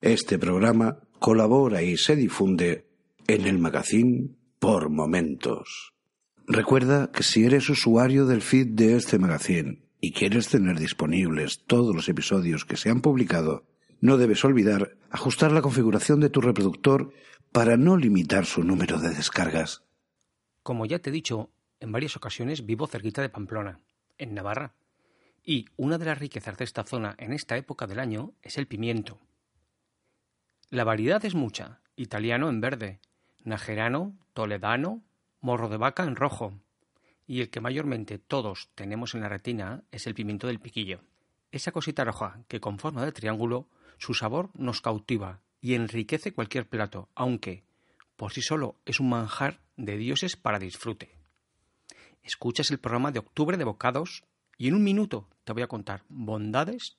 Este programa colabora y se difunde en el magazine por momentos. Recuerda que si eres usuario del feed de este magazine y quieres tener disponibles todos los episodios que se han publicado, no debes olvidar ajustar la configuración de tu reproductor para no limitar su número de descargas. Como ya te he dicho, en varias ocasiones vivo cerquita de Pamplona, en Navarra, y una de las riquezas de esta zona en esta época del año es el pimiento. La variedad es mucha, italiano en verde, najerano, toledano, morro de vaca en rojo, y el que mayormente todos tenemos en la retina es el pimiento del piquillo. Esa cosita roja que con forma de triángulo, su sabor nos cautiva y enriquece cualquier plato, aunque por sí solo es un manjar de dioses para disfrute. Escuchas el programa de octubre de bocados y en un minuto te voy a contar bondades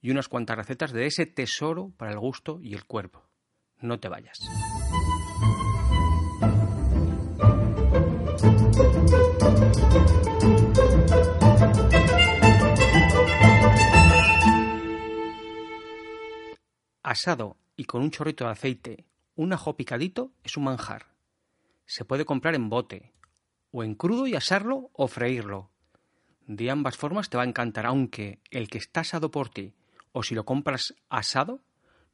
y unas cuantas recetas de ese tesoro para el gusto y el cuerpo. No te vayas. Asado y con un chorrito de aceite, un ajo picadito es un manjar. Se puede comprar en bote, o en crudo y asarlo o freírlo. De ambas formas te va a encantar, aunque el que está asado por ti, o si lo compras asado,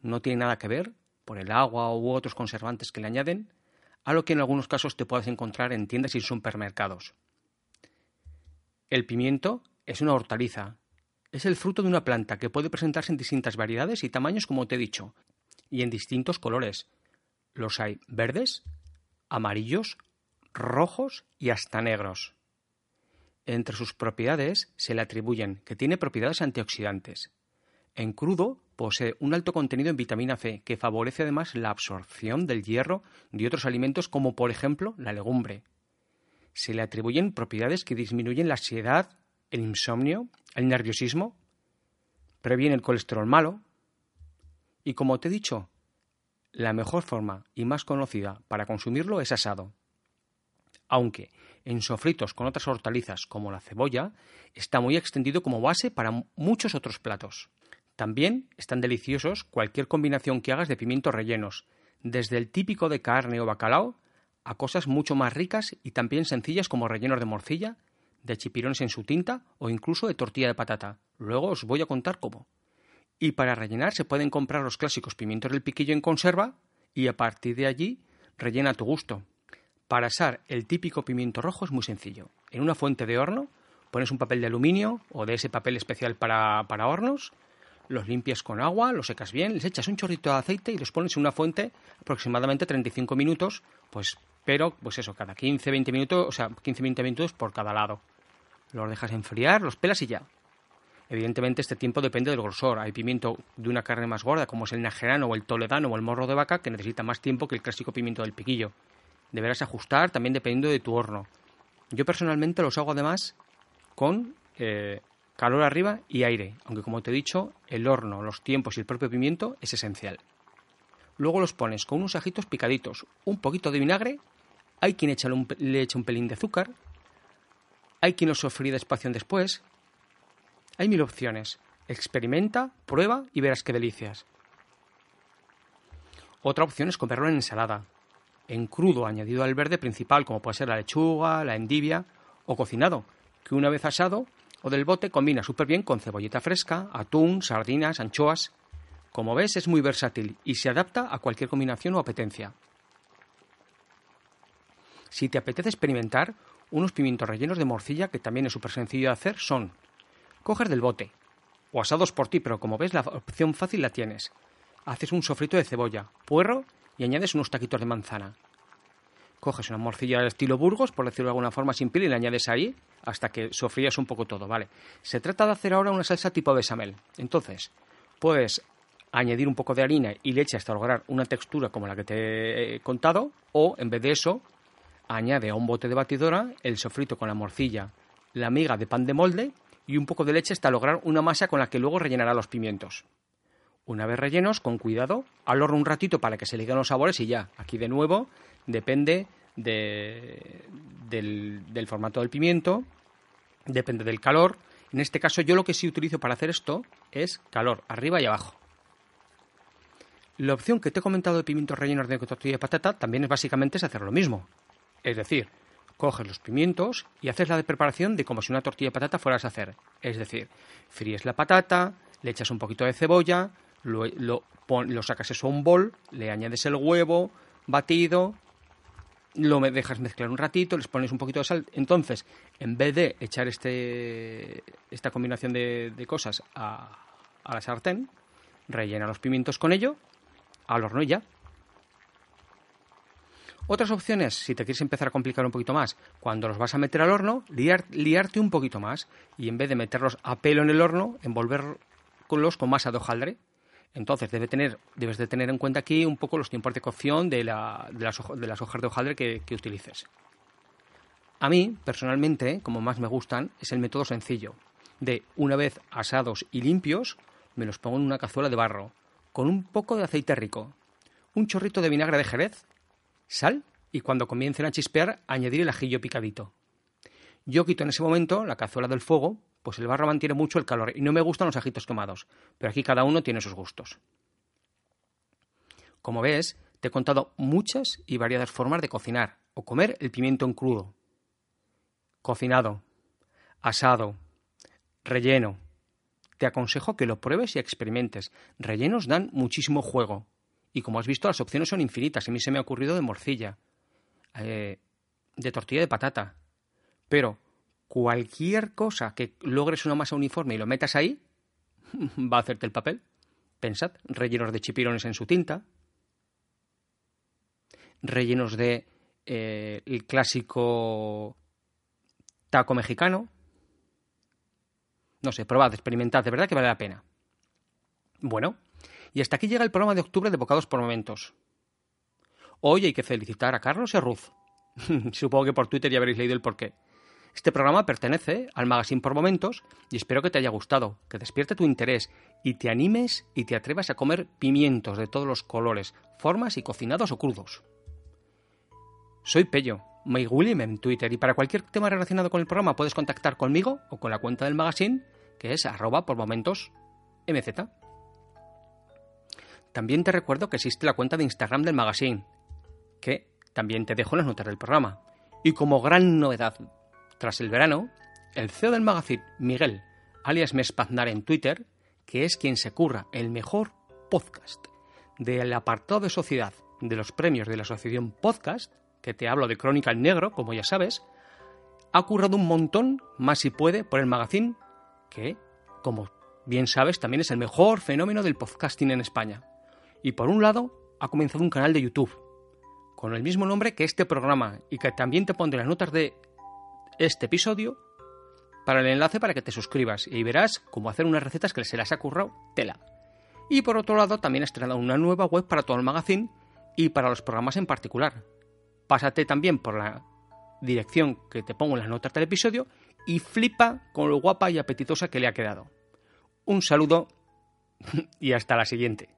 no tiene nada que ver, por el agua u otros conservantes que le añaden, a lo que en algunos casos te puedes encontrar en tiendas y supermercados. El pimiento es una hortaliza. Es el fruto de una planta que puede presentarse en distintas variedades y tamaños, como te he dicho, y en distintos colores. Los hay verdes, amarillos, rojos y hasta negros. Entre sus propiedades se le atribuyen que tiene propiedades antioxidantes. En crudo posee un alto contenido en vitamina C que favorece además la absorción del hierro de otros alimentos como por ejemplo la legumbre. Se le atribuyen propiedades que disminuyen la ansiedad, el insomnio, el nerviosismo, previene el colesterol malo y como te he dicho, la mejor forma y más conocida para consumirlo es asado aunque en sofritos con otras hortalizas como la cebolla está muy extendido como base para muchos otros platos. También están deliciosos cualquier combinación que hagas de pimientos rellenos, desde el típico de carne o bacalao a cosas mucho más ricas y también sencillas como rellenos de morcilla, de chipirones en su tinta o incluso de tortilla de patata. Luego os voy a contar cómo. Y para rellenar se pueden comprar los clásicos pimientos del piquillo en conserva y a partir de allí rellena a tu gusto. Para asar el típico pimiento rojo es muy sencillo. En una fuente de horno pones un papel de aluminio o de ese papel especial para, para hornos, los limpias con agua, los secas bien, les echas un chorrito de aceite y los pones en una fuente aproximadamente 35 minutos, pues, pero, pues eso, cada 15-20 minutos, o sea, 15-20 minutos por cada lado. Los dejas enfriar, los pelas y ya. Evidentemente este tiempo depende del grosor. Hay pimiento de una carne más gorda, como es el najerano o el toledano o el morro de vaca, que necesita más tiempo que el clásico pimiento del piquillo deberás ajustar también dependiendo de tu horno. Yo personalmente los hago además con eh, calor arriba y aire, aunque como te he dicho, el horno, los tiempos y el propio pimiento es esencial. Luego los pones con unos ajitos picaditos, un poquito de vinagre, hay quien echa le echa un pelín de azúcar, hay quien los sofrí despacio después. Hay mil opciones. Experimenta, prueba y verás qué delicias. Otra opción es comerlo en ensalada en crudo añadido al verde principal, como puede ser la lechuga, la endivia o cocinado, que una vez asado o del bote combina súper bien con cebolleta fresca, atún, sardinas, anchoas. Como ves, es muy versátil y se adapta a cualquier combinación o apetencia. Si te apetece experimentar, unos pimientos rellenos de morcilla, que también es súper sencillo de hacer, son coger del bote, o asados por ti, pero como ves, la opción fácil la tienes. Haces un sofrito de cebolla, puerro y añades unos taquitos de manzana. Coges una morcilla de estilo Burgos, por decirlo de alguna forma sin piel, y la añades ahí hasta que sofrías un poco todo, ¿vale? Se trata de hacer ahora una salsa tipo bechamel. Entonces, puedes añadir un poco de harina y leche hasta lograr una textura como la que te he contado, o en vez de eso, añade a un bote de batidora el sofrito con la morcilla, la miga de pan de molde y un poco de leche hasta lograr una masa con la que luego rellenará los pimientos. Una vez rellenos, con cuidado, al un ratito para que se liguen los sabores y ya. Aquí de nuevo depende del, del formato del pimiento, depende del calor. En este caso yo lo que sí utilizo para hacer esto es calor, arriba y abajo. La opción que te he comentado de pimientos rellenos de tortilla de patata también es básicamente es hacer lo mismo. Es decir, coges los pimientos y haces la de preparación de como si una tortilla de patata fueras a hacer. Es decir, fríes la patata, le echas un poquito de cebolla, lo, lo, lo sacas eso a un bol, le añades el huevo batido, lo dejas mezclar un ratito, les pones un poquito de sal. Entonces, en vez de echar este, esta combinación de, cosas a, a, la sartén, rellena los pimientos con ello, al horno y ya. Otras opciones, si te quieres empezar a complicar un poquito más, cuando los vas a meter al horno, liarte un poquito más y en vez de meterlos a pelo en el horno, envolverlos con masa de hojaldre entonces debes de tener en cuenta aquí un poco los tiempos de cocción de, las, de hojas de hojaldre que, que utilices. A mí, personalmente, como más me gustan, es el método sencillo, de una vez asados y limpios, me los pongo en una cazuela de barro, con un poco de aceite rico, un chorrito de vinagre de jerez, sal y cuando comiencen a chispear añadir el ajillo picadito. Yo quito en ese momento la cazuela del fuego pues el barro mantiene mucho el calor y no me gustan los ajitos quemados, pero aquí cada uno tiene sus gustos. Como ves, te he contado muchas y variadas formas de cocinar o comer el pimiento en crudo. Cocinado, asado, relleno. Te aconsejo que lo pruebes y experimentes. Rellenos dan muchísimo juego. Y como has visto, las opciones son infinitas. A mí se me ha ocurrido de morcilla, eh, de tortilla de patata. Pero cualquier cosa que logres una masa uniforme y lo metas ahí, va a hacerte el papel. Pensad, rellenos de chipirones en su tinta, rellenos de eh, el clásico taco mexicano. No sé, probad, experimentad, de verdad que vale la pena. Bueno, y hasta aquí llega el programa de octubre de Bocados por Momentos. Hoy hay que felicitar a Carlos y a Ruth. Supongo que por Twitter ya habréis leído el porqué. Este programa pertenece al Magazine por Momentos y espero que te haya gustado, que despierte tu interés y te animes y te atrevas a comer pimientos de todos los colores, formas y cocinados o crudos. Soy Pello, William en Twitter y para cualquier tema relacionado con el programa puedes contactar conmigo o con la cuenta del magazine que es arroba por. También te recuerdo que existe la cuenta de Instagram del magazine, que también te dejo en las notas del programa. Y como gran novedad tras el verano, el CEO del magazine, Miguel, alias Mespaznar en Twitter, que es quien se curra el mejor podcast del apartado de sociedad de los premios de la Asociación Podcast, que te hablo de Crónica en Negro, como ya sabes, ha currado un montón, más si puede, por el magazine, que, como bien sabes, también es el mejor fenómeno del podcasting en España. Y por un lado, ha comenzado un canal de YouTube, con el mismo nombre que este programa, y que también te pondré las notas de este episodio para el enlace para que te suscribas y verás cómo hacer unas recetas que se las ha currado tela. Y por otro lado, también ha estrenado una nueva web para todo el magazine y para los programas en particular. Pásate también por la dirección que te pongo en las notas del episodio y flipa con lo guapa y apetitosa que le ha quedado. Un saludo y hasta la siguiente.